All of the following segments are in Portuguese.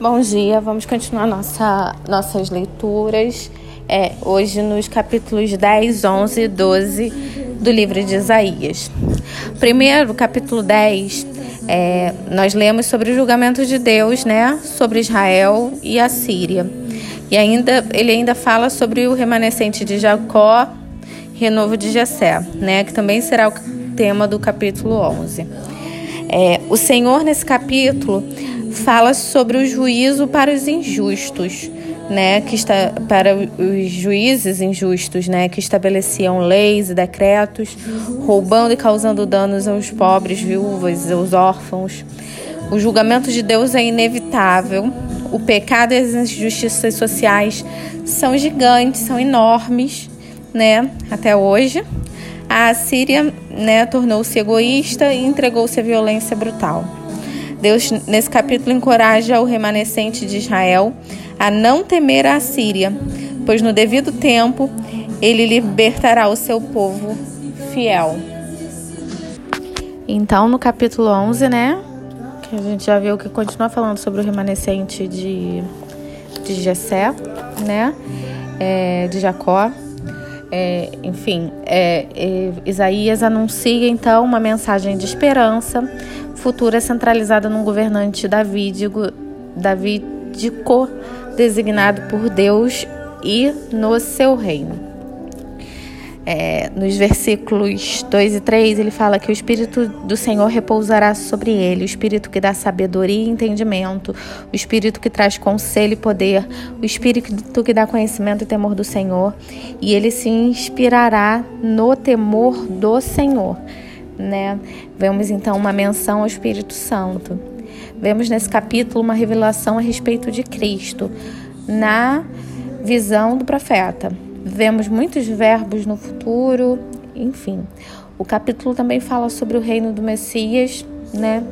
Bom dia, vamos continuar nossa, nossas leituras. É, hoje nos capítulos 10, 11 e 12 do livro de Isaías. Primeiro, capítulo 10, é, nós lemos sobre o julgamento de Deus, né, sobre Israel e a Síria. E ainda ele ainda fala sobre o remanescente de Jacó, renovo de Jessé, né, que também será o tema do capítulo 11. É, o Senhor nesse capítulo fala sobre o juízo para os injustos, né, que está para os juízes injustos, né, que estabeleciam leis e decretos, roubando e causando danos aos pobres, viúvas, aos órfãos. O julgamento de Deus é inevitável. O pecado e as injustiças sociais são gigantes, são enormes, né, até hoje. A Síria, né, tornou-se egoísta e entregou-se à violência brutal. Deus, nesse capítulo, encoraja o remanescente de Israel a não temer a Síria, pois no devido tempo ele libertará o seu povo fiel. Então, no capítulo 11, né, que a gente já viu que continua falando sobre o remanescente de, de Jessé, né, é, de Jacó. É, enfim, é, é Isaías anuncia então uma mensagem de esperança futura centralizada num governante davídico, davídico designado por Deus e no seu reino. É, nos versículos 2 e 3, ele fala que o Espírito do Senhor repousará sobre ele, o Espírito que dá sabedoria e entendimento, o Espírito que traz conselho e poder, o Espírito que dá conhecimento e temor do Senhor, e ele se inspirará no temor do Senhor né? Vemos então uma menção ao Espírito Santo. Vemos nesse capítulo uma revelação a respeito de Cristo na visão do profeta. Vemos muitos verbos no futuro, enfim. O capítulo também fala sobre o reino do Messias, né?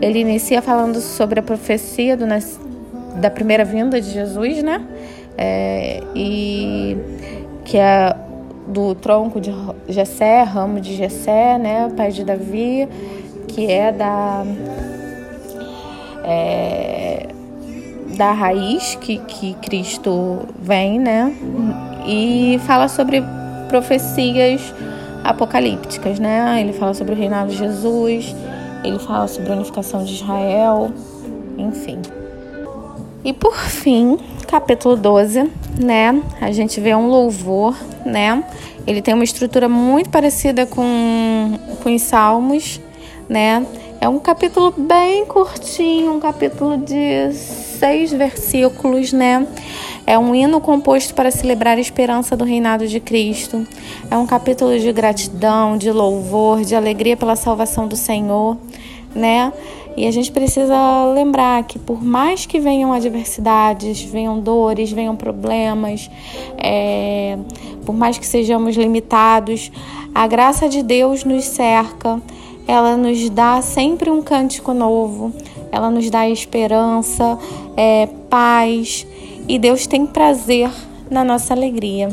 Ele inicia falando sobre a profecia do, da primeira vinda de Jesus, né? É, e que é do tronco de Jessé, ramo de Jessé, né, pai de Davi, que é da é, da raiz que, que Cristo vem, né, e fala sobre profecias apocalípticas, né? Ele fala sobre o reinado de Jesus, ele fala sobre a unificação de Israel, enfim. E por fim, capítulo 12, né? A gente vê um louvor, né? Ele tem uma estrutura muito parecida com, com os Salmos, né? É um capítulo bem curtinho, um capítulo de seis versículos, né? É um hino composto para celebrar a esperança do reinado de Cristo. É um capítulo de gratidão, de louvor, de alegria pela salvação do Senhor, né? E a gente precisa lembrar que, por mais que venham adversidades, venham dores, venham problemas, é, por mais que sejamos limitados, a graça de Deus nos cerca, ela nos dá sempre um cântico novo, ela nos dá esperança, é, paz, e Deus tem prazer na nossa alegria.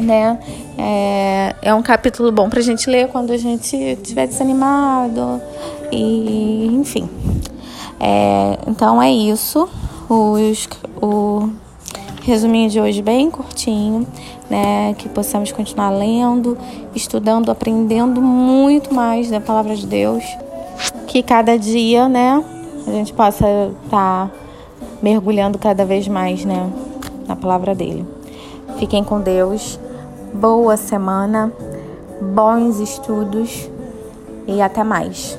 Né? É, é um capítulo bom para a gente ler quando a gente estiver desanimado, e enfim. É, então é isso. Os, o resuminho de hoje bem curtinho, né? Que possamos continuar lendo, estudando, aprendendo muito mais da palavra de Deus. Que cada dia, né, a gente possa estar tá mergulhando cada vez mais, né, na palavra dele. Fiquem com Deus. Boa semana, bons estudos e até mais.